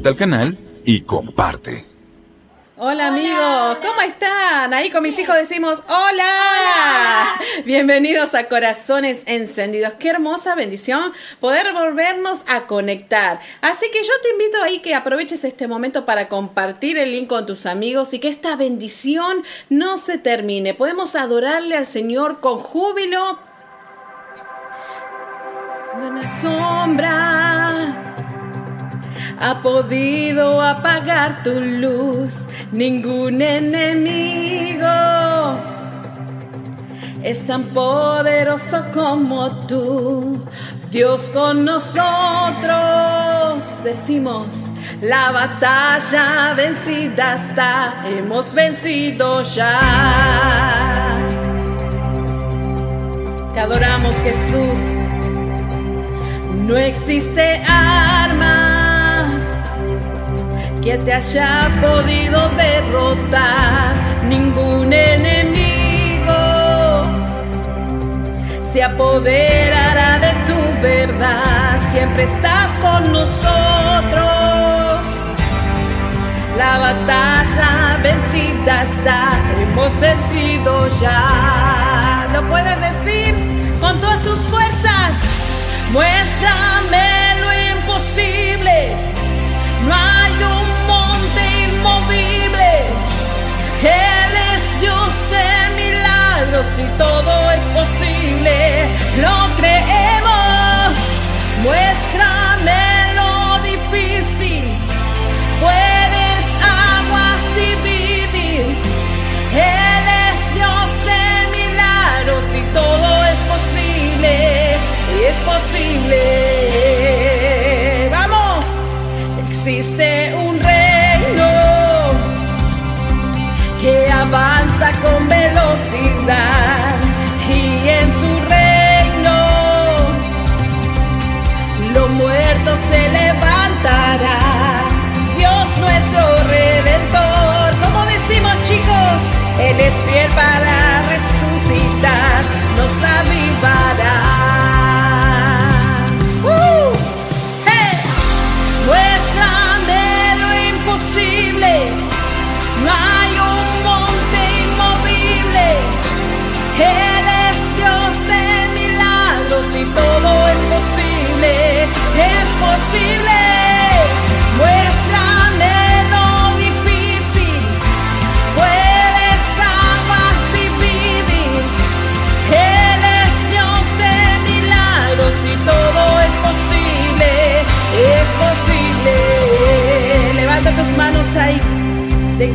suscríbete al canal y comparte. Hola, amigos, ¿cómo están? Ahí con mis hijos decimos hola. Bienvenidos a Corazones Encendidos. Qué hermosa bendición poder volvernos a conectar. Así que yo te invito ahí que aproveches este momento para compartir el link con tus amigos y que esta bendición no se termine. Podemos adorarle al Señor con júbilo. Una sombra ha podido apagar tu luz, ningún enemigo es tan poderoso como tú. Dios con nosotros, decimos, la batalla vencida está, hemos vencido ya. Te adoramos Jesús, no existe arma que te haya podido derrotar ningún enemigo. Se apoderará de tu verdad siempre estás con nosotros. La batalla vencida está hemos vencido ya. Lo puedes decir con todas tus fuerzas muéstrame milagros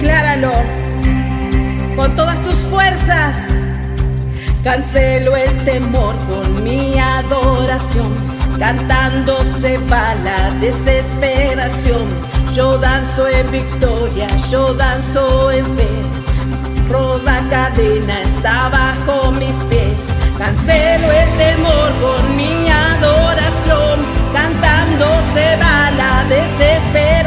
decláralo con todas tus fuerzas. Cancelo el temor con mi adoración, cantando se va la desesperación. Yo danzo en victoria, yo danzo en fe. Roda cadena está bajo mis pies. Cancelo el temor con mi adoración, cantando se va la desesperación.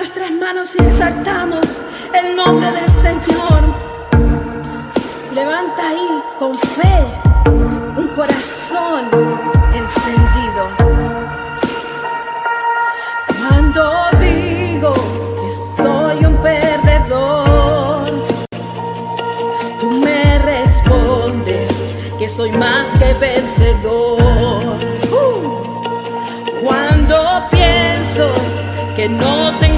nuestras manos y exaltamos el nombre del Señor. Levanta ahí con fe un corazón encendido. Cuando digo que soy un perdedor, tú me respondes que soy más que vencedor. Uh. Cuando pienso que no tengo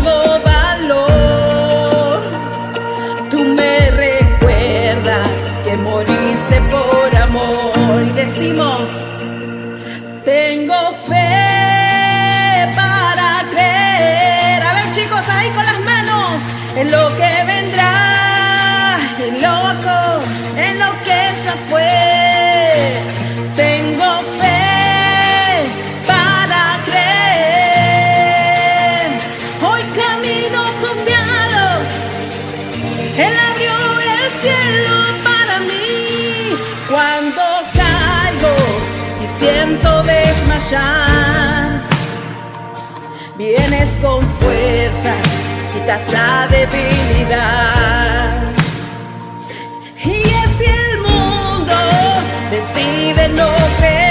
Vienes con fuerzas, quitas la debilidad. Y si el mundo decide no creer.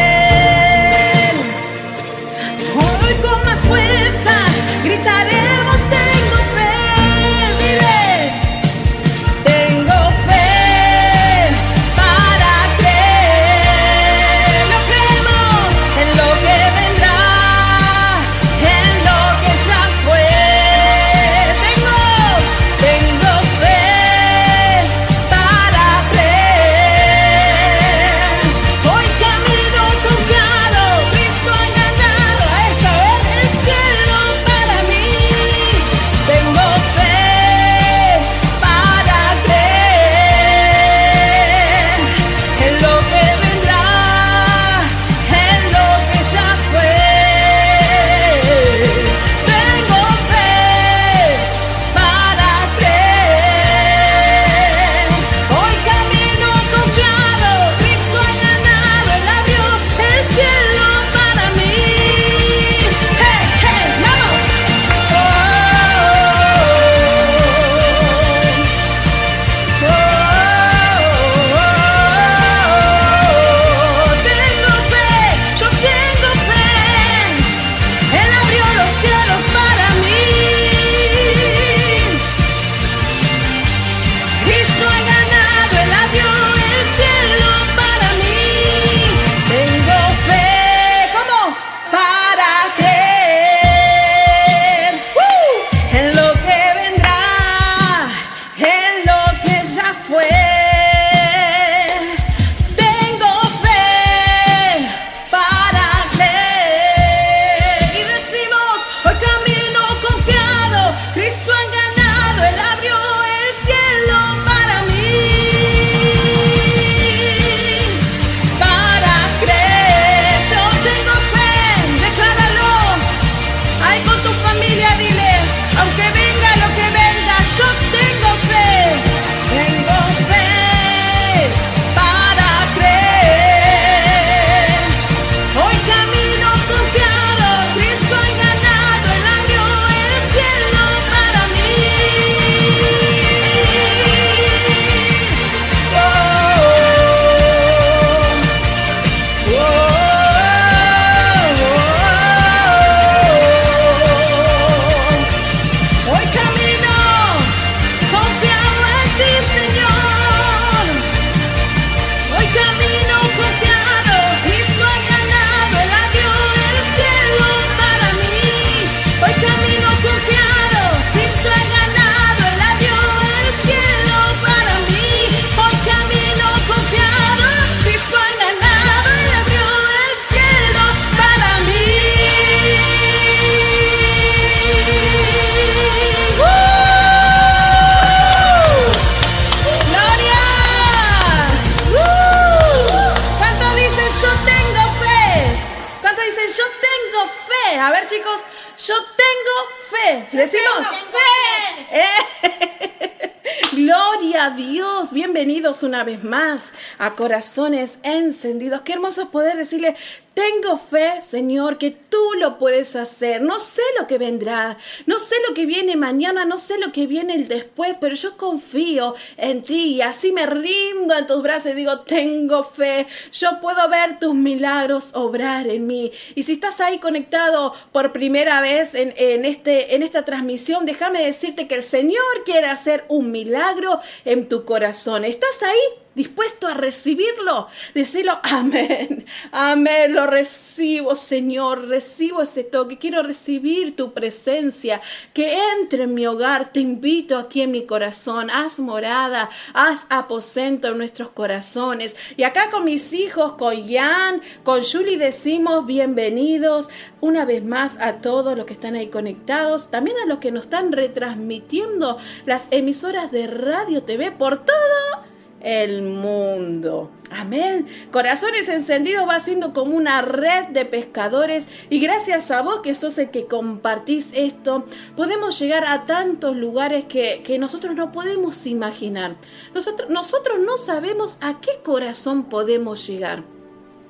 A Corazones Encendidos. Qué hermoso poder decirle, tengo fe, Señor, que tú puedes hacer. No sé lo que vendrá, no sé lo que viene mañana, no sé lo que viene el después, pero yo confío en ti y así me rindo en tus brazos y digo, tengo fe, yo puedo ver tus milagros obrar en mí. Y si estás ahí conectado por primera vez en, en, este, en esta transmisión, déjame decirte que el Señor quiere hacer un milagro en tu corazón. ¿Estás ahí? dispuesto a recibirlo, decirlo, amén, amén, lo recibo, Señor, recibo ese toque, quiero recibir tu presencia, que entre en mi hogar, te invito aquí en mi corazón, haz morada, haz aposento en nuestros corazones. Y acá con mis hijos, con Jan, con Julie, decimos bienvenidos una vez más a todos los que están ahí conectados, también a los que nos están retransmitiendo las emisoras de radio TV por todo el mundo. Amén. Corazones encendidos va siendo como una red de pescadores y gracias a vos que sos el que compartís esto, podemos llegar a tantos lugares que, que nosotros no podemos imaginar. Nosotros, nosotros no sabemos a qué corazón podemos llegar.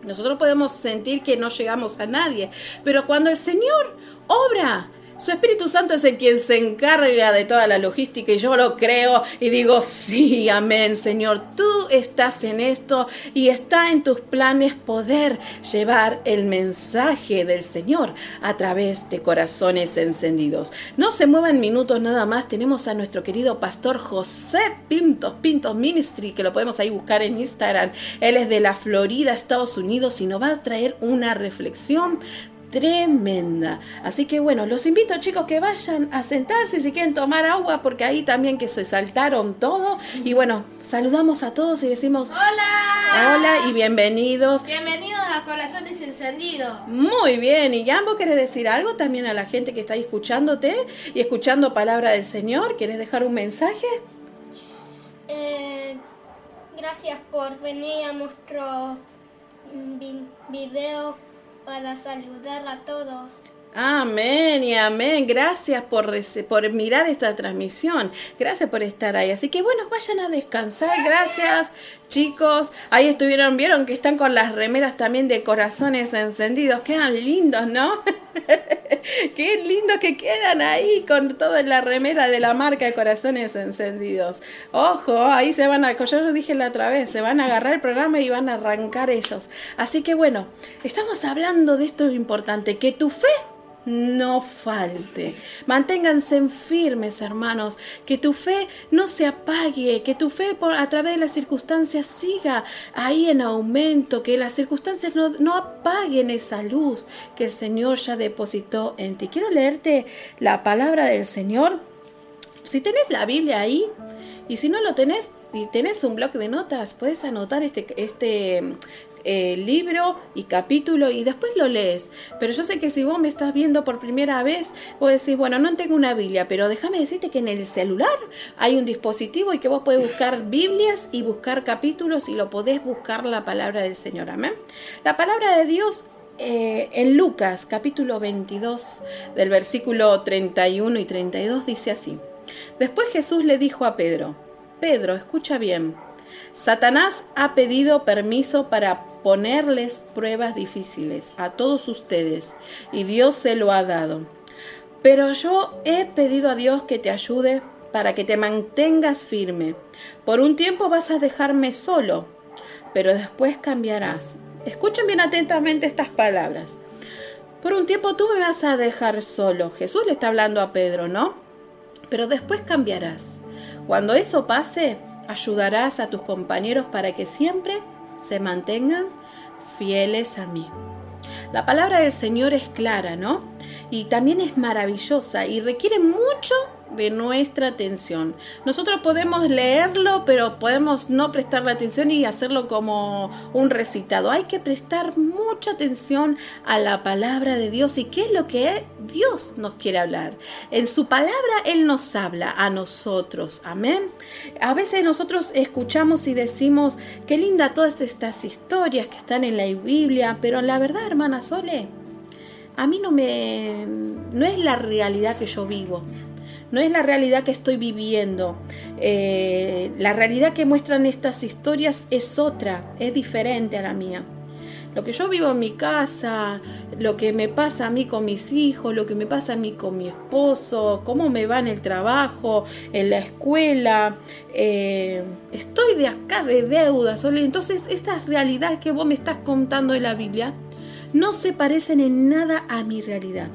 Nosotros podemos sentir que no llegamos a nadie, pero cuando el Señor obra, su Espíritu Santo es el quien se encarga de toda la logística y yo lo creo y digo, sí, amén, Señor, tú estás en esto y está en tus planes poder llevar el mensaje del Señor a través de corazones encendidos. No se muevan minutos nada más, tenemos a nuestro querido pastor José Pintos, Pintos Ministry, que lo podemos ahí buscar en Instagram. Él es de la Florida, Estados Unidos y nos va a traer una reflexión tremenda. Así que bueno, los invito chicos que vayan a sentarse si quieren tomar agua, porque ahí también que se saltaron todo. Y bueno, saludamos a todos y decimos hola. Hola y bienvenidos. Bienvenidos a Corazones Encendidos. Muy bien, y Jambo, ¿querés decir algo también a la gente que está ahí escuchándote y escuchando palabra del Señor? ¿Quieres dejar un mensaje? Eh, gracias por venir a nuestro video para saludar a todos. Amén y amén. Gracias por, por mirar esta transmisión. Gracias por estar ahí. Así que bueno, vayan a descansar. Gracias, chicos. Ahí estuvieron, vieron que están con las remeras también de corazones encendidos. Quedan lindos, ¿no? Qué lindo que quedan ahí con toda la remera de la marca de corazones encendidos. Ojo, ahí se van a, yo lo dije la otra vez, se van a agarrar el programa y van a arrancar ellos. Así que bueno, estamos hablando de esto importante, que tu fe no falte. Manténganse firmes, hermanos, que tu fe no se apague, que tu fe por, a través de las circunstancias siga ahí en aumento, que las circunstancias no, no apaguen esa luz que el Señor ya depositó en ti. Quiero leerte la palabra del Señor. Si tenés la Biblia ahí, y si no lo tenés y tenés un bloc de notas, puedes anotar este, este eh, libro y capítulo y después lo lees. Pero yo sé que si vos me estás viendo por primera vez, vos decís, bueno, no tengo una Biblia, pero déjame decirte que en el celular hay un dispositivo y que vos podés buscar Biblias y buscar capítulos y lo podés buscar la palabra del Señor. Amén. La palabra de Dios eh, en Lucas capítulo 22 del versículo 31 y 32 dice así. Después Jesús le dijo a Pedro, Pedro, escucha bien, Satanás ha pedido permiso para ponerles pruebas difíciles a todos ustedes y Dios se lo ha dado. Pero yo he pedido a Dios que te ayude para que te mantengas firme. Por un tiempo vas a dejarme solo, pero después cambiarás. Escuchen bien atentamente estas palabras. Por un tiempo tú me vas a dejar solo. Jesús le está hablando a Pedro, ¿no? Pero después cambiarás. Cuando eso pase, ayudarás a tus compañeros para que siempre se mantengan fieles a mí. La palabra del Señor es clara, ¿no? Y también es maravillosa y requiere mucho de nuestra atención. Nosotros podemos leerlo, pero podemos no prestarle atención y hacerlo como un recitado. Hay que prestar mucha atención a la palabra de Dios y qué es lo que Dios nos quiere hablar. En su palabra Él nos habla a nosotros. Amén. A veces nosotros escuchamos y decimos, qué linda todas estas historias que están en la Biblia, pero la verdad, hermana Sole, a mí no me no es la realidad que yo vivo no es la realidad que estoy viviendo. Eh, la realidad que muestran estas historias es otra, es diferente a la mía. Lo que yo vivo en mi casa, lo que me pasa a mí con mis hijos, lo que me pasa a mí con mi esposo, cómo me va en el trabajo, en la escuela, eh, estoy de acá de deuda. Entonces, estas realidades que vos me estás contando en la Biblia no se parecen en nada a mi realidad.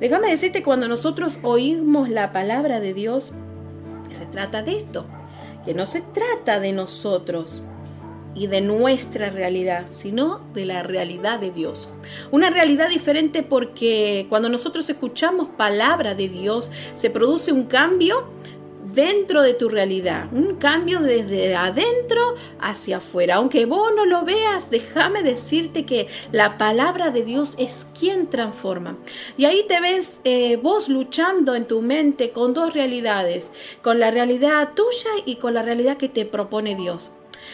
Déjame decirte, cuando nosotros oímos la palabra de Dios, se trata de esto, que no se trata de nosotros, y de nuestra realidad, sino de la realidad de Dios. Una realidad diferente porque cuando nosotros escuchamos palabra de Dios, se produce un cambio dentro de tu realidad, un cambio desde adentro hacia afuera. Aunque vos no lo veas, déjame decirte que la palabra de Dios es quien transforma. Y ahí te ves eh, vos luchando en tu mente con dos realidades, con la realidad tuya y con la realidad que te propone Dios.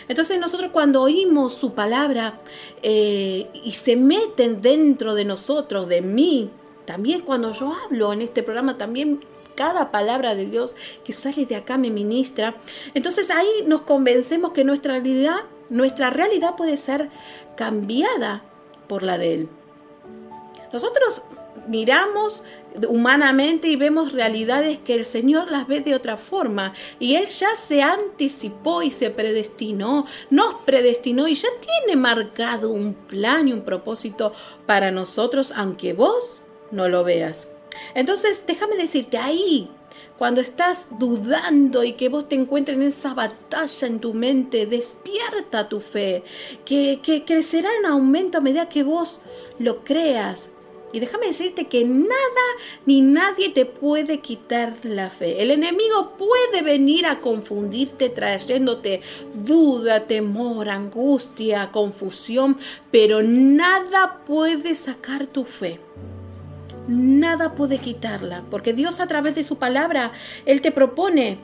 Entonces nosotros cuando oímos su palabra eh, y se meten dentro de nosotros, de mí, también cuando yo hablo en este programa, también cada palabra de Dios que sale de acá me ministra. Entonces ahí nos convencemos que nuestra realidad, nuestra realidad puede ser cambiada por la de Él. Nosotros miramos humanamente y vemos realidades que el Señor las ve de otra forma. Y Él ya se anticipó y se predestinó, nos predestinó y ya tiene marcado un plan y un propósito para nosotros, aunque vos no lo veas. Entonces, déjame decirte, ahí, cuando estás dudando y que vos te encuentres en esa batalla en tu mente, despierta tu fe, que, que crecerá en aumento a medida que vos lo creas, y déjame decirte que nada ni nadie te puede quitar la fe. El enemigo puede venir a confundirte trayéndote duda, temor, angustia, confusión, pero nada puede sacar tu fe. Nada puede quitarla, porque Dios a través de su palabra, Él te propone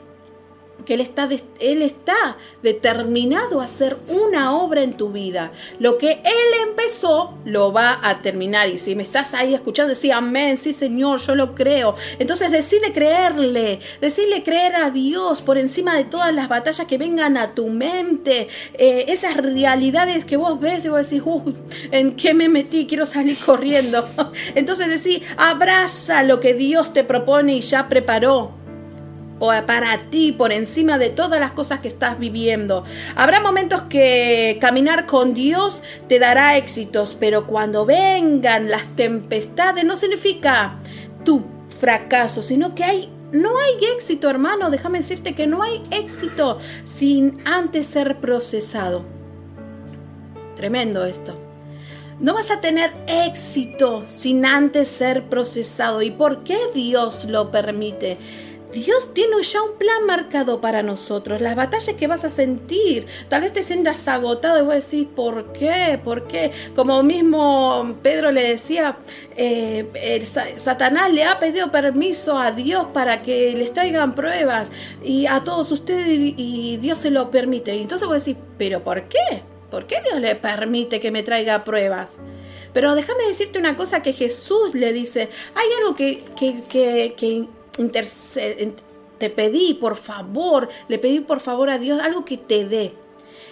que él está, él está determinado a hacer una obra en tu vida. Lo que Él empezó, lo va a terminar. Y si me estás ahí escuchando, decir amén, sí Señor, yo lo creo. Entonces decide creerle, decide creer a Dios por encima de todas las batallas que vengan a tu mente. Eh, esas realidades que vos ves y vos decís, uy, ¿en qué me metí? Quiero salir corriendo. Entonces decís, abraza lo que Dios te propone y ya preparó para ti por encima de todas las cosas que estás viviendo. Habrá momentos que caminar con Dios te dará éxitos, pero cuando vengan las tempestades no significa tu fracaso, sino que hay no hay éxito, hermano, déjame decirte que no hay éxito sin antes ser procesado. Tremendo esto. No vas a tener éxito sin antes ser procesado. ¿Y por qué Dios lo permite? Dios tiene ya un plan marcado para nosotros. Las batallas que vas a sentir, tal vez te sientas agotado y vos decís, ¿por qué? ¿Por qué? Como mismo Pedro le decía, eh, Satanás le ha pedido permiso a Dios para que les traigan pruebas y a todos ustedes y, Dios se lo permite. Y entonces vos decís, ¿pero por qué? ¿Por qué Dios le permite que me traiga pruebas? Pero déjame decirte una cosa que Jesús le dice, hay algo que, que, que, que te pedí, por favor, le pedí por favor a Dios algo que te dé.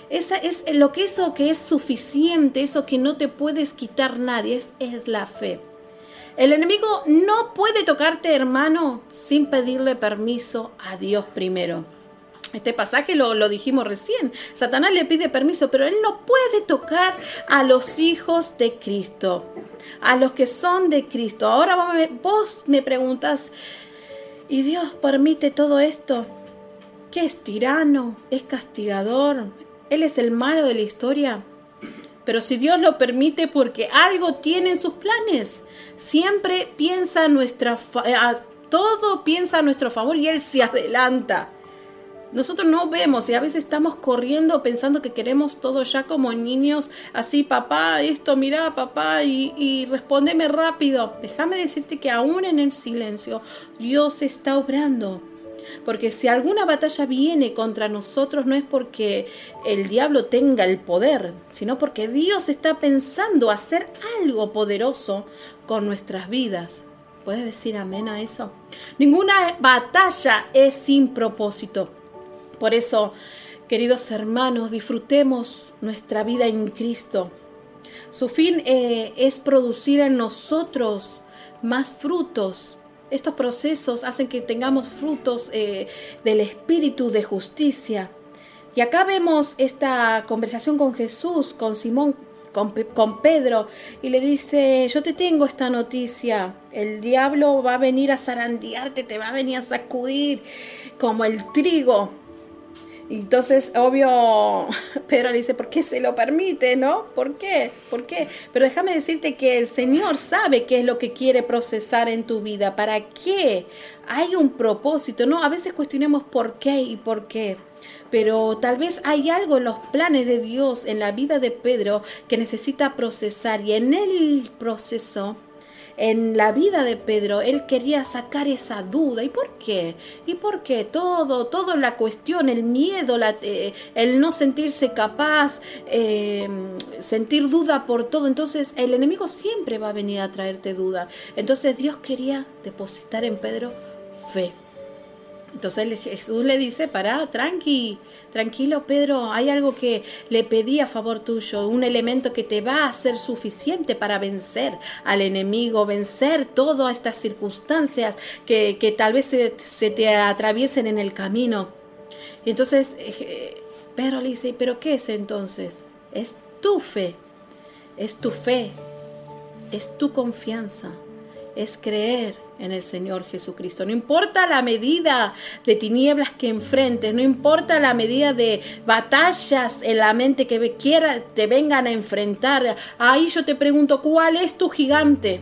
Esa es lo que eso que es suficiente, eso que no te puedes quitar nadie, es, es la fe. El enemigo no puede tocarte, hermano, sin pedirle permiso a Dios primero. Este pasaje lo, lo, dijimos recién. Satanás le pide permiso, pero él no puede tocar a los hijos de Cristo, a los que son de Cristo. Ahora vos me preguntas, y Dios permite todo esto. ¿Qué es tirano? ¿Es castigador? ¿Él es el malo de la historia? Pero si Dios lo permite porque algo tiene en sus planes, siempre piensa nuestra todo piensa a nuestro favor y Él se adelanta. Nosotros no vemos y a veces estamos corriendo pensando que queremos todo ya como niños, así, papá, esto, mira, papá, y, y respóndeme rápido. Déjame decirte que aún en el silencio Dios está obrando. Porque si alguna batalla viene contra nosotros no es porque el diablo tenga el poder, sino porque Dios está pensando hacer algo poderoso con nuestras vidas. ¿Puedes decir amén a eso? Ninguna batalla es sin propósito. Por eso, queridos hermanos, disfrutemos nuestra vida en Cristo. Su fin eh, es producir en nosotros más frutos. Estos procesos hacen que tengamos frutos eh, del espíritu de justicia. Y acá vemos esta conversación con Jesús, con Simón, con, con, Pedro, y le dice, yo te tengo esta noticia, el diablo va a venir a zarandearte, te va a venir a sacudir como el trigo. Entonces, obvio, Pedro le dice, ¿por qué se lo permite, no? ¿Por qué? ¿Por qué? Pero déjame decirte que el Señor sabe qué es lo que quiere procesar en tu vida, para qué. Hay un propósito, ¿no? A veces cuestionemos por qué y por qué. Pero tal vez hay algo en los planes de Dios, en la vida de Pedro, que necesita procesar. Y en el proceso en la vida de Pedro, él quería sacar esa duda. ¿Y por qué? ¿Y por qué? Todo, toda la cuestión, el miedo, la, eh, el no sentirse capaz, eh, sentir duda por todo. Entonces el enemigo siempre va a venir a traerte duda. Entonces Dios quería depositar en Pedro fe. Entonces Jesús le dice, para, tranqui, tranquilo Pedro, hay algo que le pedí a favor tuyo, un elemento que te va a ser suficiente para vencer al enemigo, vencer todas estas circunstancias que, que tal vez se, se, te atraviesen en el camino. Y entonces eh, Pedro le dice, pero ¿qué es entonces? Es tu fe, es tu fe, es tu confianza, es creer en el Señor Jesucristo. No importa la medida de tinieblas que enfrentes, no importa la medida de batallas en la mente que quiera te vengan a enfrentar. Ahí yo te pregunto, ¿cuál es tu gigante?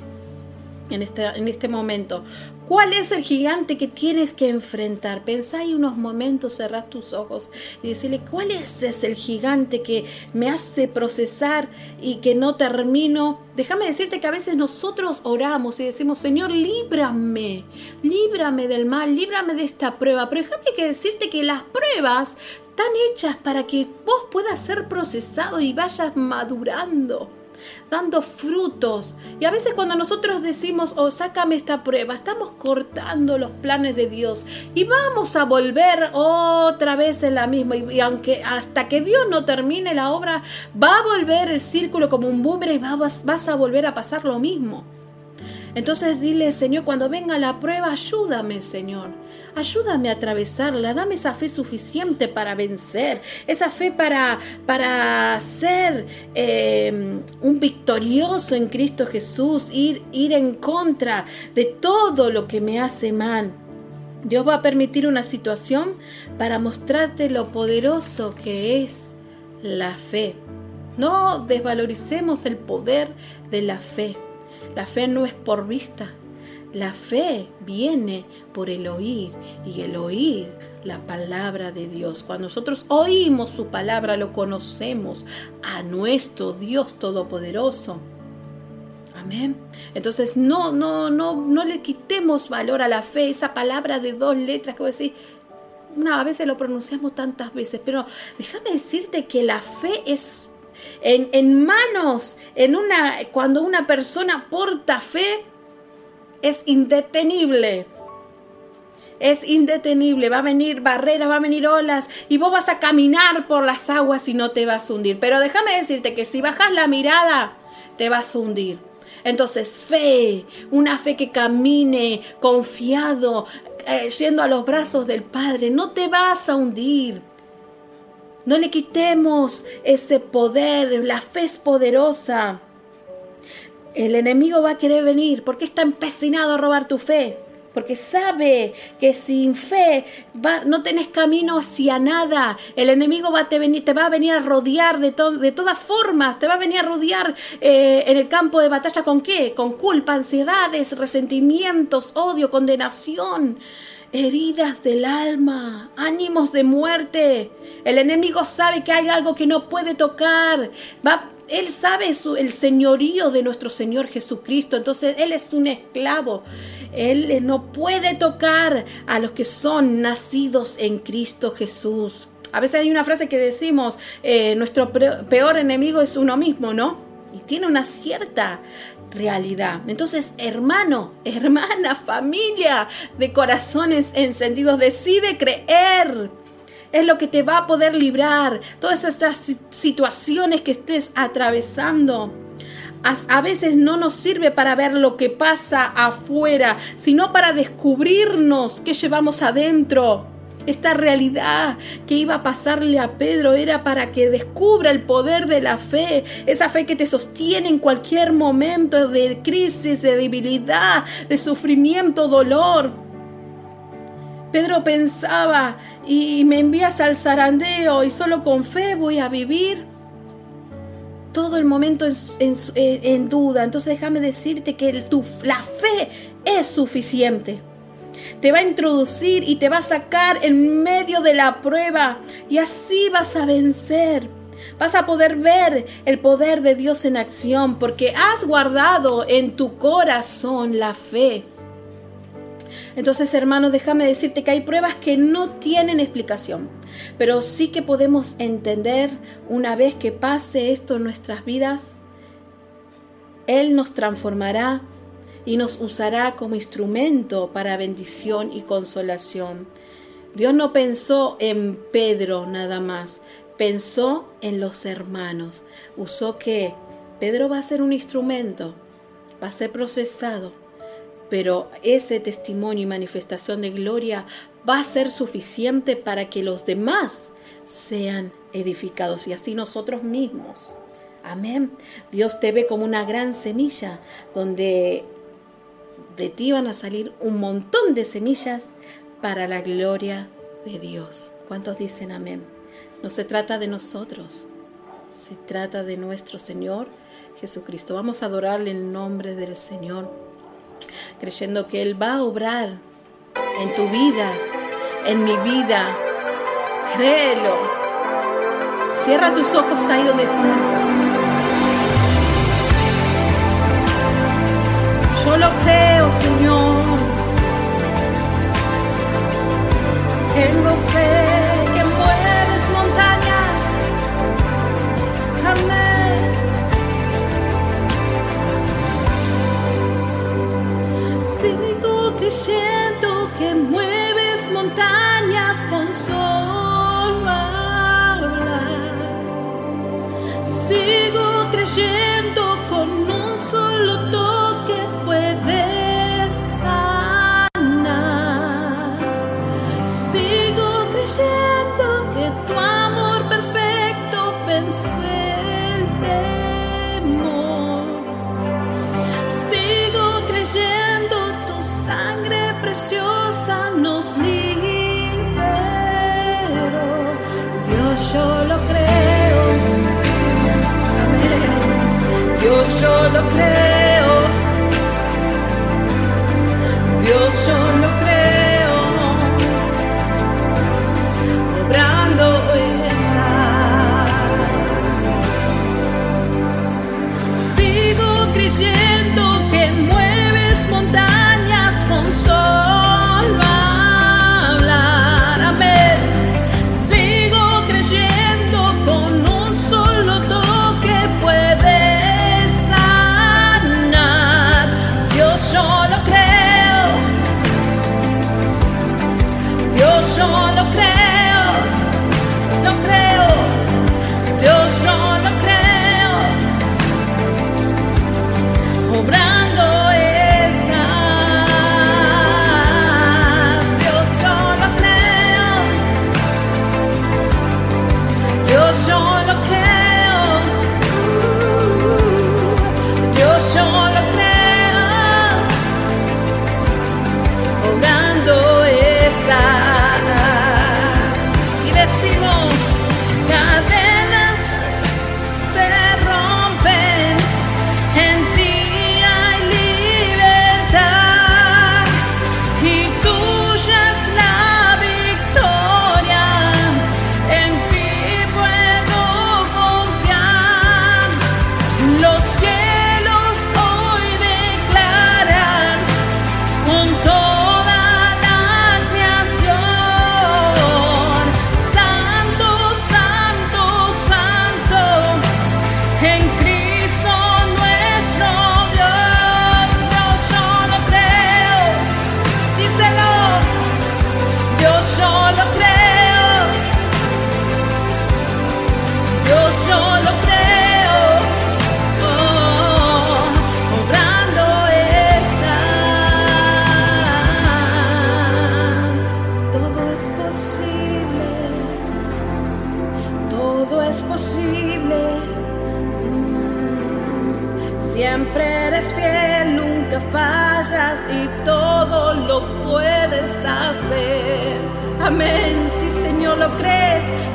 En este, en este momento. ¿Cuál es el gigante que tienes que enfrentar? Pensá y unos momentos, cerrás tus ojos y decirle, ¿cuál es ese el gigante que me hace procesar y que no termino? Déjame decirte que a veces nosotros oramos y decimos, Señor, líbrame, líbrame del mal, líbrame de esta prueba. Pero déjame que decirte que las pruebas están hechas para que vos puedas ser procesado y vayas madurando dando frutos. Y a veces cuando nosotros decimos, oh, sácame esta prueba, estamos cortando los planes de Dios y vamos a volver otra vez en la misma. Y, aunque hasta que Dios no termine la obra, va a volver el círculo como un boomerang y vas, vas a volver a pasar lo mismo. Entonces dile, Señor, cuando venga la prueba, ayúdame, Señor. Ayúdame a atravesarla, dame esa fe suficiente para vencer, esa fe para, para ser eh, un victorioso en Cristo Jesús, ir, ir en contra de todo lo que me hace mal. Dios va a permitir una situación para mostrarte lo poderoso que es la fe. No desvaloricemos el poder de la fe. La fe no es por vista, la fe viene por el oír y el oír la palabra de Dios. Cuando nosotros oímos su palabra, lo conocemos a nuestro Dios Todopoderoso. Amén. Entonces no, no, no, no le quitemos valor a la fe, esa palabra de dos letras que voy a decir. Una, a veces lo pronunciamos tantas veces, pero déjame decirte que la fe es en, en manos, en una, cuando una persona porta fe, es indetenible. Es indetenible, va a venir barreras, va a venir olas y vos vas a caminar por las aguas y no te vas a hundir. Pero déjame decirte que si bajas la mirada, te vas a hundir. Entonces, fe, una fe que camine confiado, eh, yendo a los brazos del Padre, no te vas a hundir. No le quitemos ese poder, la fe es poderosa. El enemigo va a querer venir porque está empecinado a robar tu fe. Porque sabe que sin fe no tenés camino hacia nada. El enemigo va te, venir, te va a venir a rodear de, de todas formas. Te va a venir a rodear eh, en el campo de batalla con qué? Con culpa, ansiedades, resentimientos, odio, condenación, heridas del alma, ánimos de muerte. El enemigo sabe que hay algo que no puede tocar. Va él sabe el señorío de nuestro Señor Jesucristo, entonces Él es un esclavo. Él no puede tocar a los que son nacidos en Cristo Jesús. A veces hay una frase que decimos, eh, nuestro peor enemigo es uno mismo, ¿no? y tiene una cierta realidad. Entonces, hermano, hermana, familia de corazones encendidos, decide creer. Es lo que te va a poder librar. Todas estas situaciones que estés atravesando. A veces no nos sirve para ver lo que pasa afuera, sino para descubrirnos qué llevamos adentro. Esta realidad que iba a pasarle a Pedro era para que descubra el poder de la fe, esa fe que te sostiene en cualquier momento de crisis, de debilidad, de sufrimiento, dolor. Pedro pensaba, y me envías al zarandeo y solo con fe voy a vivir. Todo el momento en, en duda. Entonces déjame decirte que tu, la fe es suficiente te va a introducir y te va a sacar en medio de la prueba y así vas a vencer. Vas a poder ver el poder de Dios en acción porque has guardado en tu corazón la fe. Entonces, hermano, déjame decirte que hay pruebas que no tienen explicación, pero sí que podemos entender una vez que pase esto en nuestras vidas, Él nos transformará y nos usará como instrumento para bendición y consolación. Dios no pensó en Pedro nada más, pensó en los hermanos. Usó que Pedro va a ser un instrumento, va a ser procesado, pero ese testimonio y manifestación de gloria va a ser suficiente para que los demás sean edificados y así nosotros mismos. Amén. Dios te ve como una gran semilla donde de ti van a salir un montón de semillas para la gloria de Dios. ¿Cuántos dicen amén? No se trata de nosotros, se trata de nuestro Señor Jesucristo. Vamos a adorarle el nombre del Señor, creyendo que Él va a obrar en tu vida, en mi vida. Créelo. Cierra tus ojos ahí donde estás. Yo lo creo, Señor. Creyendo que mueves montañas yo lo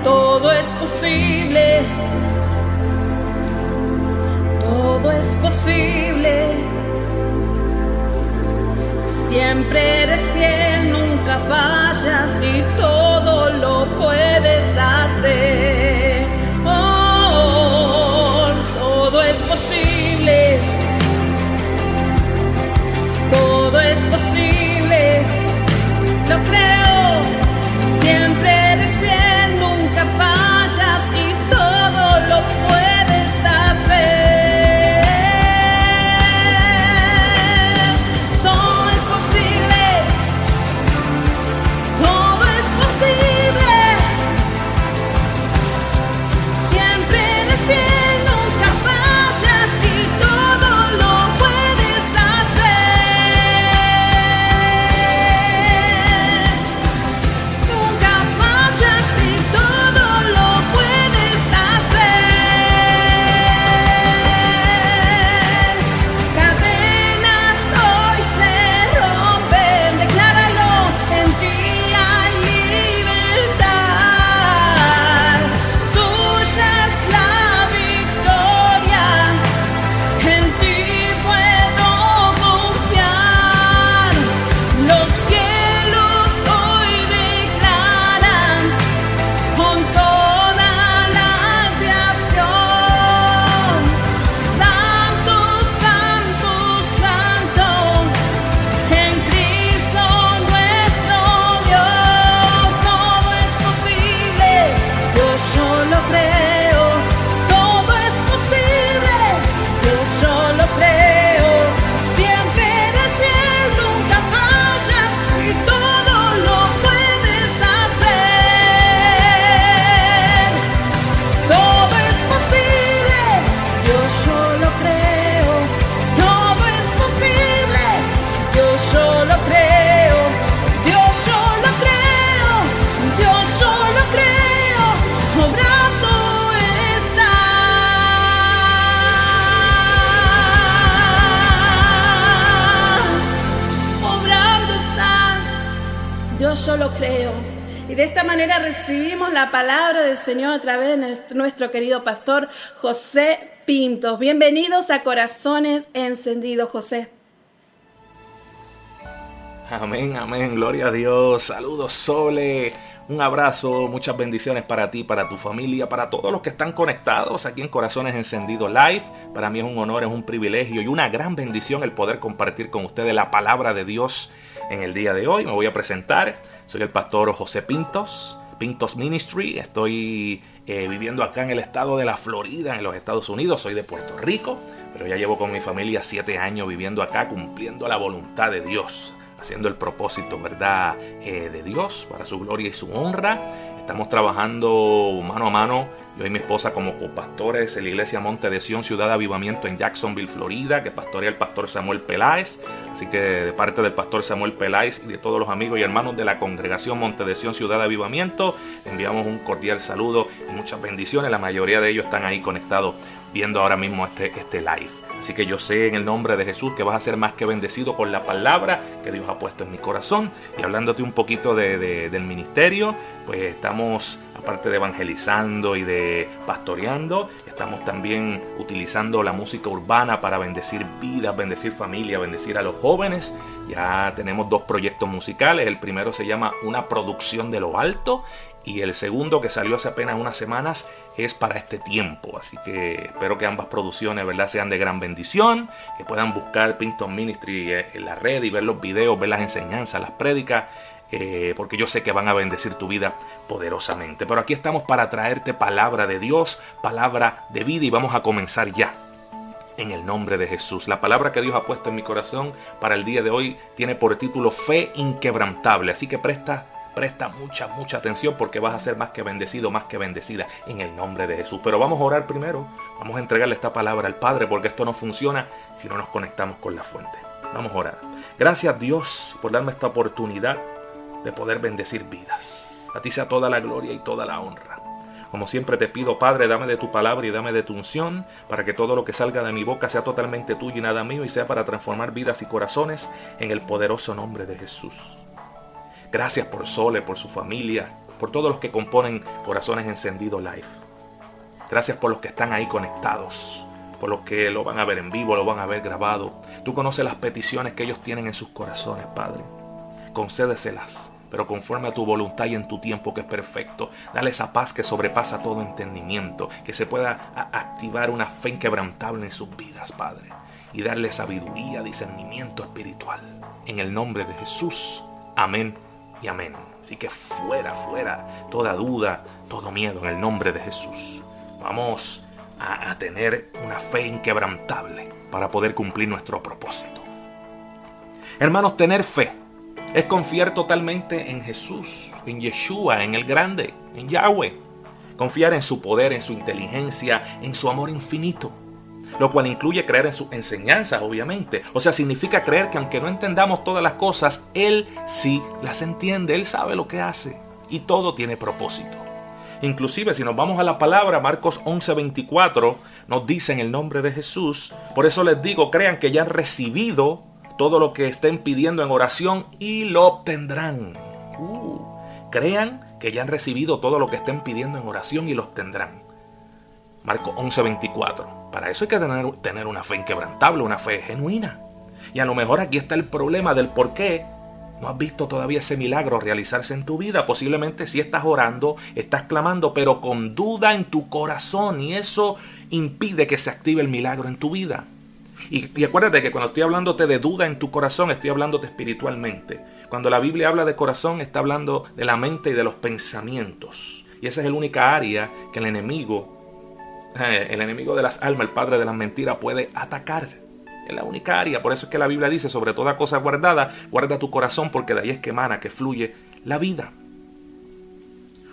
todo es posible. Todo es posible. Siempre eres fiel, nunca fallas y todo lo puedes hacer. Oh, todo es posible. Todo es posible. Lo creo. Siempre Señor a través de nuestro querido pastor José Pintos. Bienvenidos a Corazones Encendidos, José. Amén, amén, gloria a Dios. Saludos, Sole. Un abrazo, muchas bendiciones para ti, para tu familia, para todos los que están conectados aquí en Corazones Encendidos Live. Para mí es un honor, es un privilegio y una gran bendición el poder compartir con ustedes la palabra de Dios en el día de hoy. Me voy a presentar. Soy el pastor José Pintos, Ministry. Estoy eh, viviendo acá en el estado de la Florida, en los Estados Unidos. Soy de Puerto Rico, pero ya llevo con mi familia siete años viviendo acá, cumpliendo la voluntad de Dios haciendo el propósito, ¿verdad?, eh, de Dios para su gloria y su honra. Estamos trabajando mano a mano, yo y mi esposa como copastores en la iglesia Monte de Sion, Ciudad de Avivamiento en Jacksonville, Florida, que pastorea el pastor Samuel Peláez. Así que de parte del pastor Samuel Peláez y de todos los amigos y hermanos de la congregación Monte de Sion, Ciudad de Avivamiento, enviamos un cordial saludo y muchas bendiciones. La mayoría de ellos están ahí conectados viendo ahora mismo este, este live. Así que yo sé en el nombre de Jesús que vas a ser más que bendecido con la palabra que Dios ha puesto en mi corazón. Y hablándote un poquito de, de, del ministerio, pues estamos, aparte de evangelizando y de pastoreando, estamos también utilizando la música urbana para bendecir vidas, bendecir familia, bendecir a los jóvenes. Ya tenemos dos proyectos musicales. El primero se llama Una producción de lo alto y el segundo que salió hace apenas unas semanas es para este tiempo. Así que espero que ambas producciones ¿verdad? sean de gran bendición, que puedan buscar Pinton Ministry en la red y ver los videos, ver las enseñanzas, las prédicas, eh, porque yo sé que van a bendecir tu vida poderosamente. Pero aquí estamos para traerte palabra de Dios, palabra de vida y vamos a comenzar ya. En el nombre de Jesús. La palabra que Dios ha puesto en mi corazón para el día de hoy tiene por título Fe inquebrantable. Así que presta presta mucha, mucha atención porque vas a ser más que bendecido, más que bendecida en el nombre de Jesús. Pero vamos a orar primero, vamos a entregarle esta palabra al Padre porque esto no funciona si no nos conectamos con la fuente. Vamos a orar. Gracias Dios por darme esta oportunidad de poder bendecir vidas. A ti sea toda la gloria y toda la honra. Como siempre te pido, Padre, dame de tu palabra y dame de tu unción, para que todo lo que salga de mi boca sea totalmente tuyo y nada mío, y sea para transformar vidas y corazones en el poderoso nombre de Jesús. Gracias por Sole, por su familia, por todos los que componen Corazones Encendido Live. Gracias por los que están ahí conectados, por los que lo van a ver en vivo, lo van a ver grabado. Tú conoces las peticiones que ellos tienen en sus corazones, Padre. Concédeselas pero conforme a tu voluntad y en tu tiempo que es perfecto. Dale esa paz que sobrepasa todo entendimiento, que se pueda activar una fe inquebrantable en sus vidas, Padre, y darle sabiduría, discernimiento espiritual. En el nombre de Jesús, amén y amén. Así que fuera, fuera toda duda, todo miedo en el nombre de Jesús. Vamos a, a tener una fe inquebrantable para poder cumplir nuestro propósito. Hermanos, tener fe es confiar totalmente en Jesús, en Yeshua, en el grande, en Yahweh. Confiar en su poder, en su inteligencia, en su amor infinito. Lo cual incluye creer en sus enseñanzas, obviamente. O sea, significa creer que aunque no entendamos todas las cosas, Él sí las entiende, Él sabe lo que hace. Y todo tiene propósito. Inclusive si nos vamos a la palabra, Marcos 11:24 nos dice en el nombre de Jesús, por eso les digo, crean que ya han recibido todo lo que estén pidiendo en oración y lo obtendrán. Uh, crean que ya han recibido todo lo que estén pidiendo en oración y lo obtendrán. Marco 11:24. Para eso hay que tener, tener una fe inquebrantable, una fe genuina. Y a lo mejor aquí está el problema del por qué no has visto todavía ese milagro realizarse en tu vida. Posiblemente si estás orando, estás clamando, pero con duda en tu corazón y eso impide que se active el milagro en tu vida. Y, acuérdate que cuando estoy hablándote de duda en tu corazón, estoy hablándote espiritualmente. Cuando la Biblia habla de corazón, está hablando de la mente y de los pensamientos. Y esa es la única área que el enemigo, el enemigo de las almas, el padre de las mentiras, puede atacar. Es la única área. Por eso es que la Biblia dice, sobre toda cosa guardada, guarda tu corazón porque de ahí es que emana, que fluye la vida.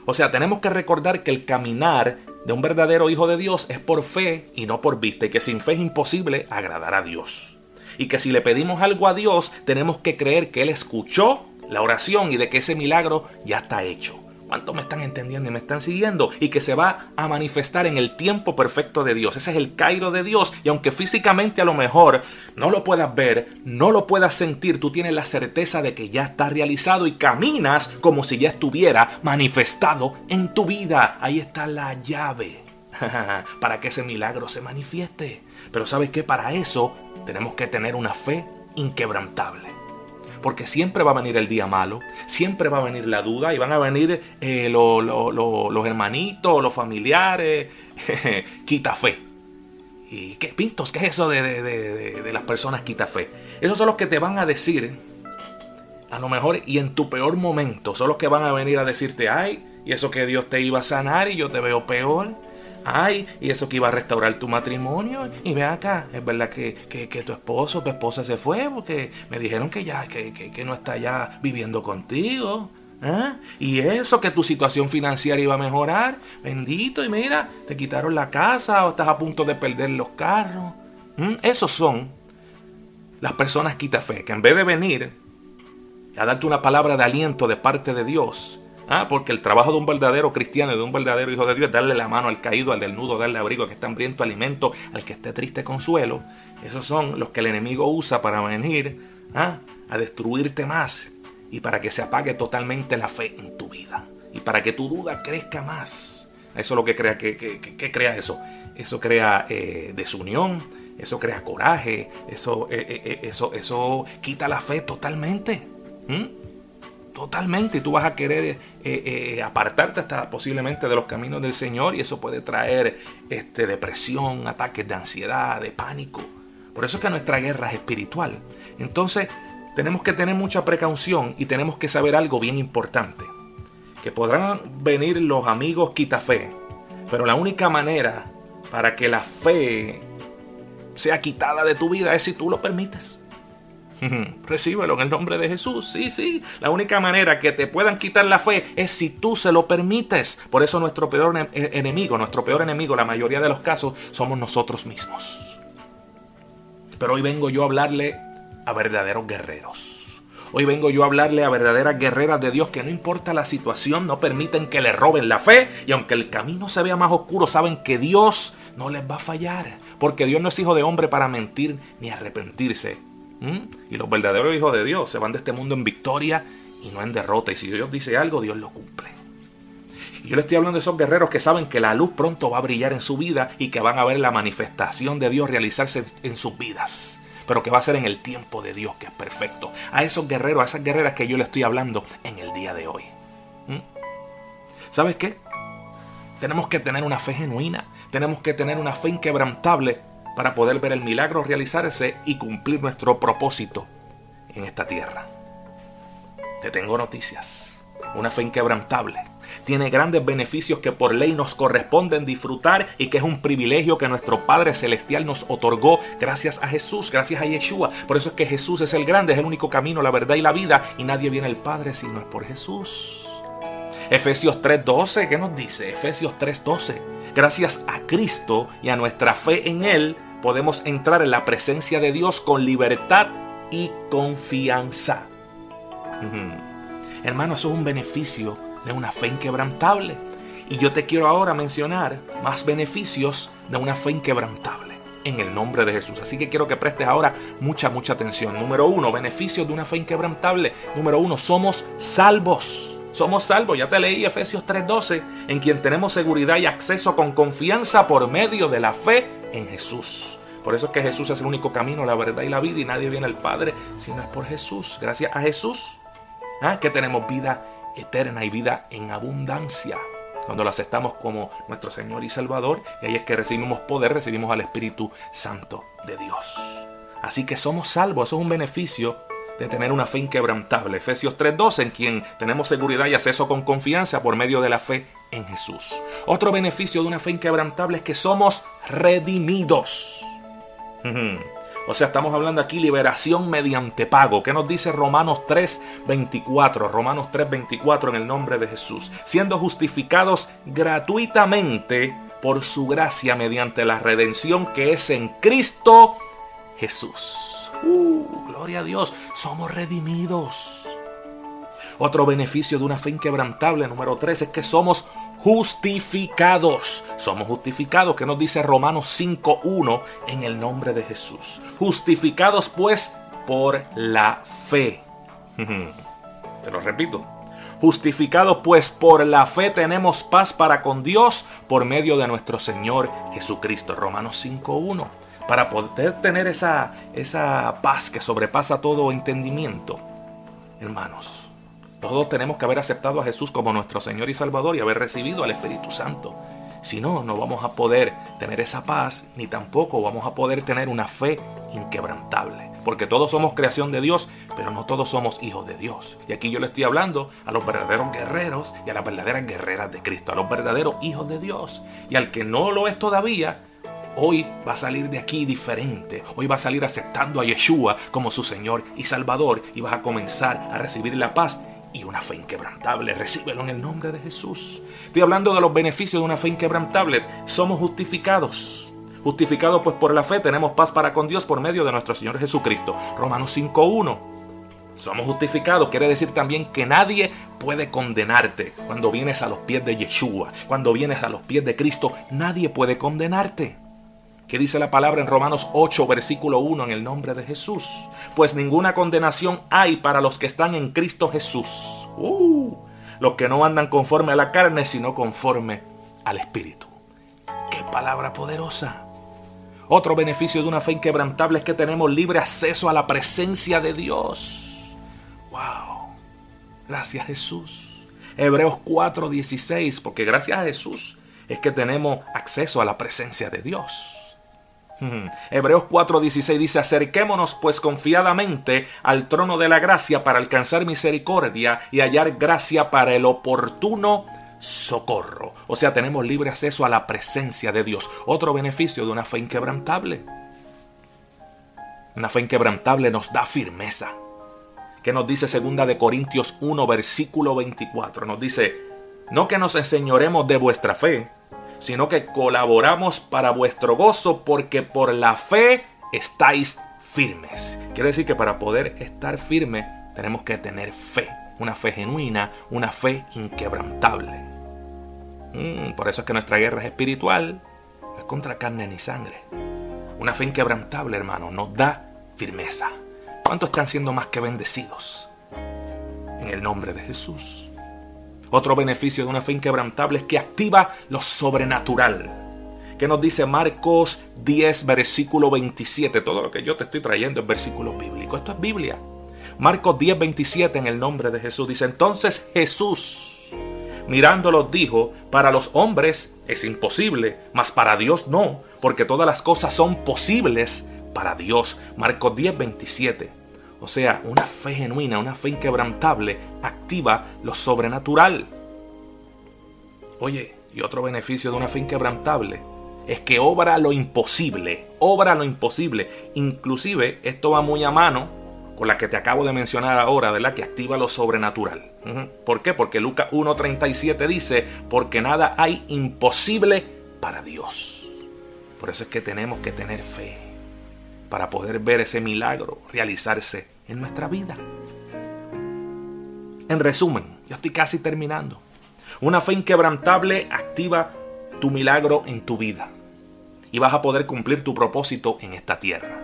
O sea, tenemos que recordar que el caminar de un verdadero hijo de Dios es por fe y no por vista, y que sin fe es imposible agradar a Dios. Y que si le pedimos algo a Dios, tenemos que creer que Él escuchó la oración y de que ese milagro ya está hecho. ¿Cuántos me están entendiendo y me están siguiendo? Y que se va a manifestar en el tiempo perfecto de Dios. Ese es el Cairo de Dios. Y aunque físicamente a lo mejor no lo puedas ver, no lo puedas sentir, tú tienes la certeza de que ya está realizado y caminas como si ya estuviera manifestado en tu vida. Ahí está la llave para que ese milagro se manifieste. Pero sabes que para eso tenemos que tener una fe inquebrantable porque siempre va a venir el día malo, siempre va a venir la duda y van a venir eh, los hermanitos, los familiares, quita fe. ¿Y qué pintos? ¿Qué es eso de, de, las personas quita fe? Esos son los que te van a decir, a lo mejor, y en tu peor momento, son los que van a venir a decirte, ay, y eso que Dios te iba a sanar y yo te veo peor Ay, y eso que iba a restaurar tu matrimonio. Y ve acá, es verdad que, tu esposo, tu esposa se fue porque me dijeron que ya, que, no está ya viviendo contigo. ¿eh? Y eso que tu situación financiera iba a mejorar. Bendito, y mira, te quitaron la casa o estás a punto de perder los carros. ¿Mm? Esos son las personas quita fe, que en vez de venir a darte una palabra de aliento de parte de Dios, Ah, porque el trabajo de un verdadero cristiano y de un verdadero hijo de Dios es darle la mano al caído, al desnudo, darle abrigo, al que está hambriento, alimento, al que esté triste, consuelo. Esos son los que el enemigo usa para venir ¿ah? a destruirte más y para que se apague totalmente la fe en tu vida y para que tu duda crezca más. Eso es lo que crea, que, crea eso. Eso crea eh, desunión, eso crea coraje, eso, eh, eh, eso, eso quita la fe totalmente. Totalmente, y tú vas a querer eh, eh, apartarte hasta posiblemente de los caminos del Señor y eso puede traer este, depresión, ataques de ansiedad, de pánico. Por eso es que nuestra guerra es espiritual. Entonces tenemos que tener mucha precaución y tenemos que saber algo bien importante. Que podrán venir los amigos quita fe, pero la única manera para que la fe sea quitada de tu vida es si tú lo permites. Recíbelo en el nombre de Jesús. Sí, sí. La única manera que te puedan quitar la fe es si tú se lo permites. Por eso nuestro peor e-, enemigo, nuestro peor enemigo, la mayoría de los casos, somos nosotros mismos. Pero hoy vengo yo a hablarle a verdaderos guerreros. Hoy vengo yo a hablarle a verdaderas guerreras de Dios que no importa la situación, no permiten que le roben la fe y aunque el camino se vea más oscuro, saben que Dios no les va a fallar, porque Dios no es hijo de hombre para mentir ni arrepentirse. Y los verdaderos hijos de Dios se van de este mundo en victoria y no en derrota. Y si Dios dice algo, Dios lo cumple. Y yo le estoy hablando de esos guerreros que saben que la luz pronto va a brillar en su vida y que van a ver la manifestación de Dios realizarse en sus vidas pero que va a ser en el tiempo de Dios que es perfecto. A esos guerreros, a esas guerreras que yo le estoy hablando en el día de hoy. ¿Mm? ¿Sabes qué? Tenemos que tener una fe genuina, tenemos que tener una fe inquebrantable para poder ver el milagro realizarse y cumplir nuestro propósito en esta tierra. Te tengo noticias, una fe inquebrantable tiene grandes beneficios que por ley nos corresponden disfrutar y que es un privilegio que nuestro Padre Celestial nos otorgó gracias a Jesús, gracias a Yeshua. Por eso es que Jesús es el grande, es el único camino, la verdad y la vida y nadie viene al Padre si no es por Jesús. Efesios 3:12, ¿qué nos dice? Efesios 3:12. Gracias a Cristo y a nuestra fe en Él podemos entrar en la presencia de Dios con libertad y confianza. Hermano, eso es un beneficio de una fe inquebrantable. Y yo te quiero ahora mencionar más beneficios de una fe inquebrantable en el nombre de Jesús. Así que quiero que prestes ahora mucha, mucha atención. Número uno, beneficios de una fe inquebrantable. Número uno, somos salvos. Somos salvos, ya te leí Efesios 3:12, en quien tenemos seguridad y acceso con confianza por medio de la fe en Jesús. Por eso es que Jesús es el único camino, la verdad y la vida, y nadie viene al Padre si no es por Jesús. Gracias a Jesús, ¿ah? que tenemos vida eterna y vida en abundancia. Cuando lo aceptamos como nuestro Señor y Salvador, y ahí es que recibimos poder, recibimos al Espíritu Santo de Dios. Así que somos salvos, eso es un beneficio de tener una fe inquebrantable. Efesios 3.12, en quien tenemos seguridad y acceso con confianza por medio de la fe en Jesús. Otro beneficio de una fe inquebrantable es que somos redimidos. O sea, estamos hablando aquí liberación mediante pago. ¿Qué nos dice Romanos 3:24? Romanos 3:24 en el nombre de Jesús. Siendo justificados gratuitamente por su gracia mediante la redención que es en Cristo Jesús. Uh, gloria a Dios, somos redimidos. Otro beneficio de una fe inquebrantable, número 3, es que somos justificados. Somos justificados, que nos dice Romanos 5.1 en el nombre de Jesús. Justificados pues por la fe. Te lo repito. Justificados pues por la fe tenemos paz para con Dios por medio de nuestro Señor Jesucristo. Romanos 5.1. Para poder tener esa, esa paz que sobrepasa todo entendimiento. Hermanos, todos tenemos que haber aceptado a Jesús como nuestro Señor y Salvador y haber recibido al Espíritu Santo. Si no, no vamos a poder tener esa paz, ni tampoco vamos a poder tener una fe inquebrantable. Porque todos somos creación de Dios, pero no todos somos hijos de Dios. Y aquí yo le estoy hablando a los verdaderos guerreros y a las verdaderas guerreras de Cristo, a los verdaderos hijos de Dios. Y al que no lo es todavía, hoy va a salir de aquí diferente. Hoy va a salir aceptando a Yeshua como su Señor y Salvador y vas a comenzar a recibir la paz y una fe inquebrantable. Recíbelo en el nombre de Jesús. Estoy hablando de los beneficios de una fe inquebrantable. Somos justificados. Justificados pues por la fe tenemos paz para con Dios por medio de nuestro Señor Jesucristo. Romanos 5.1. Somos justificados, quiere decir también que nadie puede condenarte cuando vienes a los pies de Yeshua, cuando vienes a los pies de Cristo, nadie puede condenarte. ¿Qué dice la palabra en Romanos 8, versículo 1 en el nombre de Jesús? Pues ninguna condenación hay para los que están en Cristo Jesús. Uh, los que no andan conforme a la carne, sino conforme al Espíritu. ¡Qué palabra poderosa! Otro beneficio de una fe inquebrantable es que tenemos libre acceso a la presencia de Dios. ¡Wow! Gracias Jesús. Hebreos 4:16, porque gracias a Jesús es que tenemos acceso a la presencia de Dios. Hebreos 4:16 dice, acerquémonos pues confiadamente al trono de la gracia para alcanzar misericordia y hallar gracia para el oportuno socorro. O sea, tenemos libre acceso a la presencia de Dios. Otro beneficio de una fe inquebrantable. Una fe inquebrantable nos da firmeza. ¿Qué nos dice segunda de Corintios 1 versículo 24? Nos dice, no que nos enseñoremos de vuestra fe, sino que colaboramos para vuestro gozo porque por la fe estáis firmes. Quiere decir que para poder estar firme tenemos que tener fe, una fe genuina, una fe inquebrantable. Mm, por eso es que nuestra guerra es espiritual, es contra carne ni sangre. Una fe inquebrantable, hermano, nos da firmeza. ¿Cuántos están siendo más que bendecidos? En el nombre de Jesús. Otro beneficio de una fe inquebrantable es que activa lo sobrenatural. ¿Qué nos dice Marcos 10, versículo 27? Todo lo que yo te estoy trayendo es versículo bíblico. Esto es Biblia. Marcos 10, 27 en el nombre de Jesús. Dice entonces Jesús, mirándolos, dijo, para los hombres es imposible, mas para Dios no, porque todas las cosas son posibles para Dios. Marcos 10, 27. O sea, una fe genuina, una fe inquebrantable activa lo sobrenatural. Oye, y otro beneficio de una fe inquebrantable es que obra lo imposible, obra lo imposible. Inclusive esto va muy a mano con la que te acabo de mencionar ahora, ¿verdad? Que activa lo sobrenatural. ¿Por qué? Porque Lucas 1.37 dice, porque nada hay imposible para Dios. Por eso es que tenemos que tener fe para poder ver ese milagro realizarse en nuestra vida. En resumen, yo estoy casi terminando. Una fe inquebrantable activa tu milagro en tu vida y vas a poder cumplir tu propósito en esta tierra.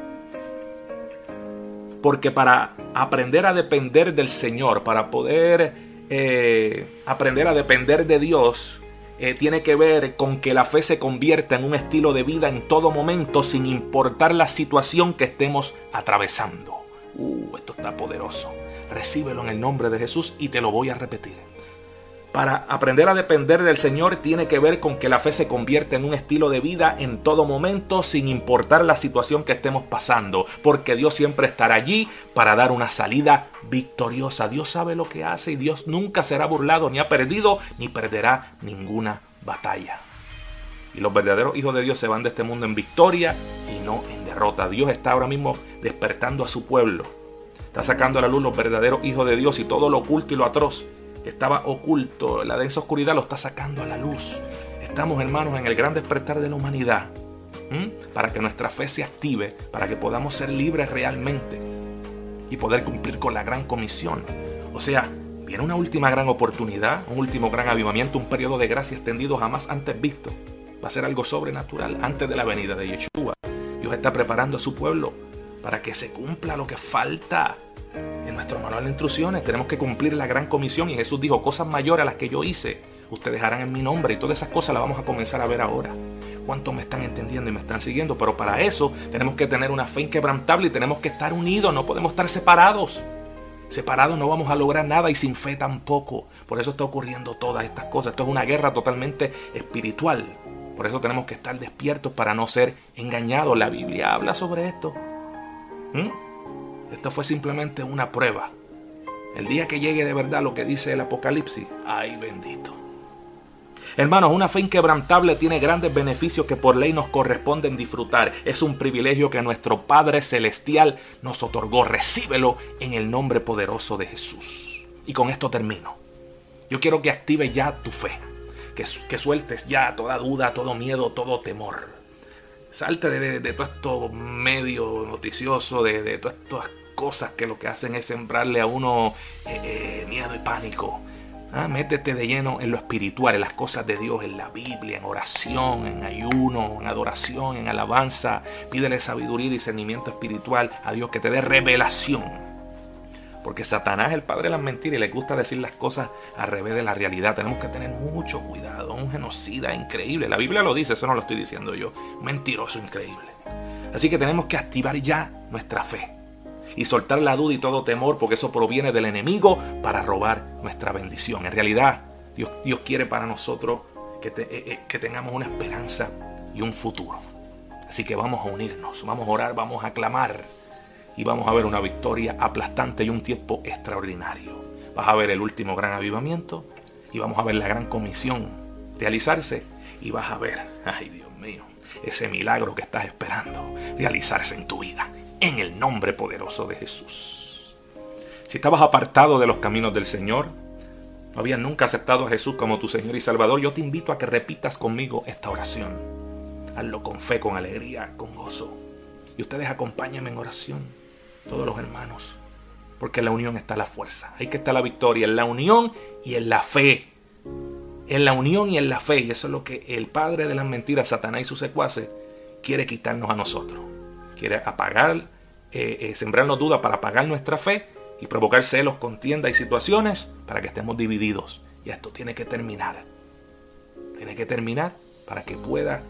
Porque para aprender a depender del Señor, para poder eh, aprender a depender de Dios, eh, tiene que ver con que la fe se convierta en un estilo de vida en todo momento sin importar la situación que estemos atravesando. Uh, esto está poderoso. Recíbelo en el nombre de Jesús y te lo voy a repetir. Para aprender a depender del Señor tiene que ver con que la fe se convierta en un estilo de vida en todo momento sin importar la situación que estemos pasando, porque Dios siempre estará allí para dar una salida victoriosa. Dios sabe lo que hace y Dios nunca será burlado, ni ha perdido, ni perderá ninguna batalla. Y los verdaderos hijos de Dios se van de este mundo en victoria y no en derrota. Dios está ahora mismo despertando a su pueblo. Está sacando a la luz los verdaderos hijos de Dios y todo lo oculto y lo atroz estaba oculto, la densa oscuridad lo está sacando a la luz. Estamos hermanos en el gran despertar de la humanidad. Para que nuestra fe se active, para que podamos ser libres realmente y poder cumplir con la gran comisión. O sea, viene una última gran oportunidad, un último gran avivamiento, un periodo de gracia extendido jamás antes visto. Va a ser algo sobrenatural antes de la venida de Yeshua. Dios está preparando a su pueblo para que se cumpla lo que falta en nuestro manual de instrucciones tenemos que cumplir la gran comisión y Jesús dijo, cosas mayores a las que yo hice, ustedes harán en mi nombre y todas esas cosas las vamos a comenzar a ver ahora. ¿Cuántos me están entendiendo y me están siguiendo? Pero para eso tenemos que tener una fe inquebrantable y tenemos que estar unidos, no podemos estar separados. Separados no vamos a lograr nada y sin fe tampoco. Por eso está ocurriendo todas estas cosas. Esto es una guerra totalmente espiritual. Por eso tenemos que estar despiertos para no ser engañados. La Biblia habla sobre esto. ¿Mm? Esto fue simplemente una prueba. El día que llegue de verdad lo que dice el Apocalipsis, ay bendito. Hermanos, una fe inquebrantable tiene grandes beneficios que por ley nos corresponden disfrutar. Es un privilegio que nuestro Padre Celestial nos otorgó. Recíbelo en el nombre poderoso de Jesús. Y con esto termino. Yo quiero que active ya tu fe. Que, que sueltes ya toda duda, todo miedo, todo temor. Salte de, todo esto medio noticioso, de, de todas estas cosas que lo que hacen es sembrarle a uno eh, eh, miedo y pánico. Ah, métete de lleno en lo espiritual, en las cosas de Dios, en la Biblia, en oración, en ayuno, en adoración, en alabanza. Pídele sabiduría y discernimiento espiritual a Dios que te dé revelación porque Satanás es el padre de las mentiras y le gusta decir las cosas al revés de la realidad. Tenemos que tener mucho cuidado. Un genocida increíble. La Biblia lo dice, eso no lo estoy diciendo yo. Mentiroso increíble. Así que tenemos que activar ya nuestra fe y soltar la duda y todo temor, porque eso proviene del enemigo para robar nuestra bendición. En realidad, Dios, Dios quiere para nosotros que, eh, eh, que tengamos una esperanza y un futuro. Así que vamos a unirnos, vamos a orar, vamos a clamar y vamos a ver una victoria aplastante y un tiempo extraordinario. Vas a ver el último gran avivamiento y vamos a ver la gran comisión realizarse y vas a ver, ay Dios mío, ese milagro que estás esperando realizarse en tu vida, en el nombre poderoso de Jesús. Si estabas apartado de los caminos del Señor, no habías nunca aceptado a Jesús como tu Señor y Salvador, yo te invito a que repitas conmigo esta oración. Hazlo con fe, con alegría, con gozo. Y ustedes acompáñenme en oración todos los hermanos. Porque en la unión está la fuerza. Ahí que está la victoria. En la unión y en la fe. En la unión y en la fe. Y eso es lo que el padre de las mentiras, Satanás y sus secuaces, quiere quitarnos a nosotros. Quiere apagar, eh, eh, sembrarnos dudas para apagar nuestra fe y provocar celos, contienda y situaciones para que estemos divididos. Y esto tiene que terminar. Tiene que terminar para que pueda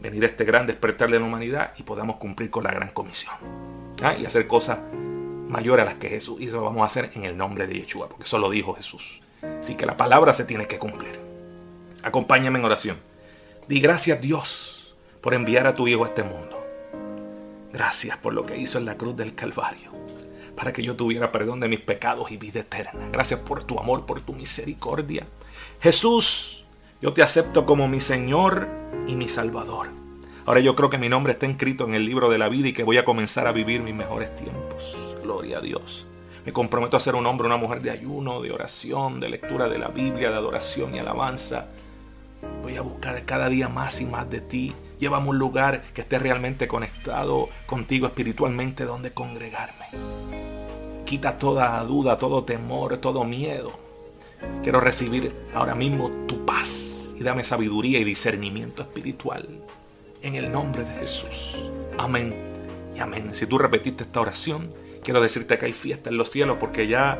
venir este gran despertar de la humanidad y podamos cumplir con la gran comisión. ¿Ah? Y hacer cosas mayores a las que Jesús hizo, vamos a hacer en el nombre de Yeshua, porque eso lo dijo Jesús. Así que la palabra se tiene que cumplir. Acompáñame en oración. Di gracias Dios por enviar a tu Hijo a este mundo. Gracias por lo que hizo en la cruz del Calvario, para que yo tuviera perdón de mis pecados y vida eterna. Gracias por tu amor, por tu misericordia. Jesús, yo te acepto como mi Señor y mi Salvador. Ahora yo creo que mi nombre está escrito en el libro de la vida y que voy a comenzar a vivir mis mejores tiempos. Gloria a Dios. Me comprometo a ser un hombre, una mujer de ayuno, de oración, de lectura de la Biblia, de adoración y alabanza. Voy a buscar cada día más y más de ti. Llévame un lugar que esté realmente conectado contigo espiritualmente donde congregarme. Quita toda duda, todo temor, todo miedo. Quiero recibir ahora mismo tu paz y dame sabiduría y discernimiento espiritual. En el nombre de Jesús. Amén y amén. Si tú repetiste esta oración, quiero decirte que hay fiesta en los cielos porque ya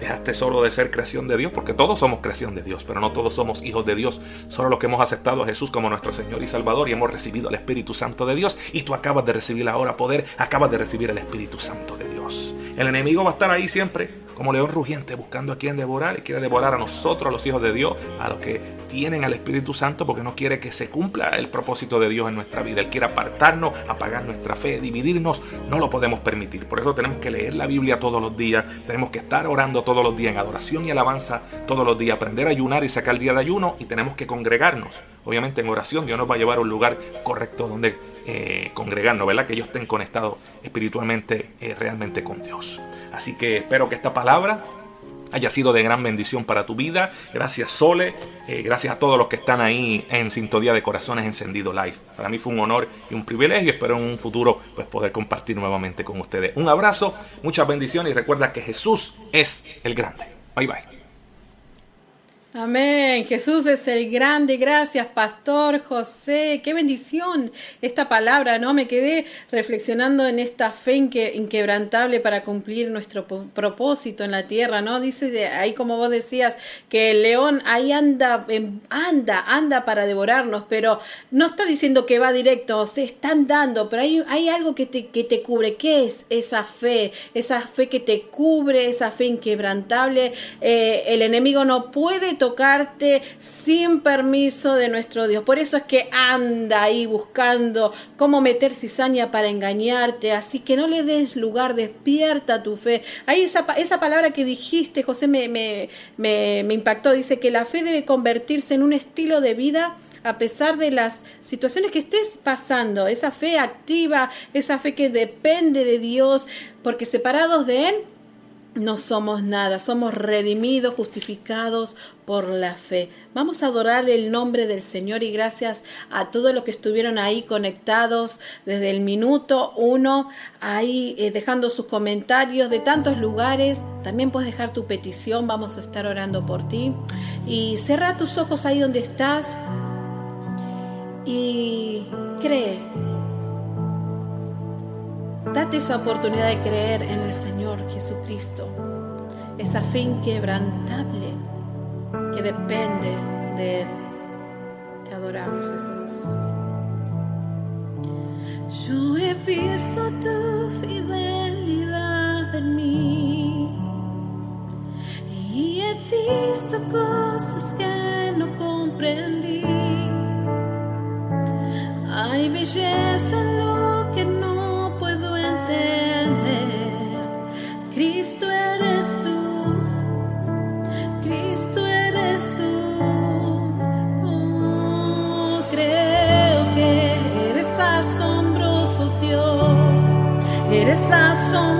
dejaste solo de ser creación de Dios, porque todos somos creación de Dios, pero no todos somos hijos de Dios, solo los que hemos aceptado a Jesús como nuestro Señor y Salvador y hemos recibido el Espíritu Santo de Dios, y tú acabas de recibir ahora poder, acabas de recibir el Espíritu Santo de Dios. El enemigo va a estar ahí siempre como león rugiente buscando a quien devorar y quiere devorar a nosotros, los hijos de Dios, a los que tienen al Espíritu Santo porque no quiere que se cumpla el propósito de Dios en nuestra vida. Él quiere apartarnos, apagar nuestra fe, dividirnos. No lo podemos permitir. Por eso tenemos que leer la Biblia todos los días. Tenemos que estar orando todos los días en adoración y alabanza todos los días. Aprender a ayunar y sacar el día de ayuno y tenemos que congregarnos. Obviamente en oración Dios nos va a llevar a un lugar correcto donde eh, congregarnos, ¿verdad? Que ellos estén conectados espiritualmente, eh, realmente con Dios. Así que espero que esta palabra haya sido de gran bendición para tu vida. Gracias Sole, eh, gracias a todos los que están ahí en Sintonía de Corazones Encendido Live. Para mí fue un honor y un privilegio. Espero en un futuro pues, poder compartir nuevamente con ustedes. Un abrazo, muchas bendiciones y recuerda que Jesús es el grande. Bye bye. Amén. Jesús es el grande. Gracias, Pastor José. Qué bendición esta palabra, ¿no? Me quedé reflexionando en esta fe inquebrantable para cumplir nuestro propósito en la tierra, ¿no? Dice ahí, como vos decías, que el león ahí anda, em, anda, anda para devorarnos, pero no está diciendo que va directo, se están dando, pero hay, hay algo que te, que te cubre. ¿Qué es esa fe? Esa fe que te cubre, esa fe inquebrantable. Eh, el enemigo no puede tocarte sin permiso de nuestro Dios. Por eso es que anda ahí buscando cómo meter cizaña para engañarte. Así que no le des lugar, despierta tu fe. Ahí esa, esa palabra que dijiste, José, me, me, me, me impactó. Dice que la fe debe convertirse en un estilo de vida a pesar de las situaciones que estés pasando, esa fe activa, esa fe que depende de Dios, porque separados de Él no somos nada, somos redimidos, justificados por la fe. Vamos a adorar el nombre del Señor y gracias a todos los que estuvieron ahí conectados desde el minuto uno, ahí eh, dejando sus comentarios de tantos lugares. También puedes dejar tu petición, vamos a estar orando por ti. Y cierra tus ojos ahí donde estás y cree Date esa oportunidad de creer en el Señor Jesucristo, esa fe inquebrantable que depende de Él. Te adoramos, Jesús. Yo he visto tu fidelidad en mí y he visto cosas que no comprendí. Hay belleza en lo que no asombroso Dios, eres asombroso Dios.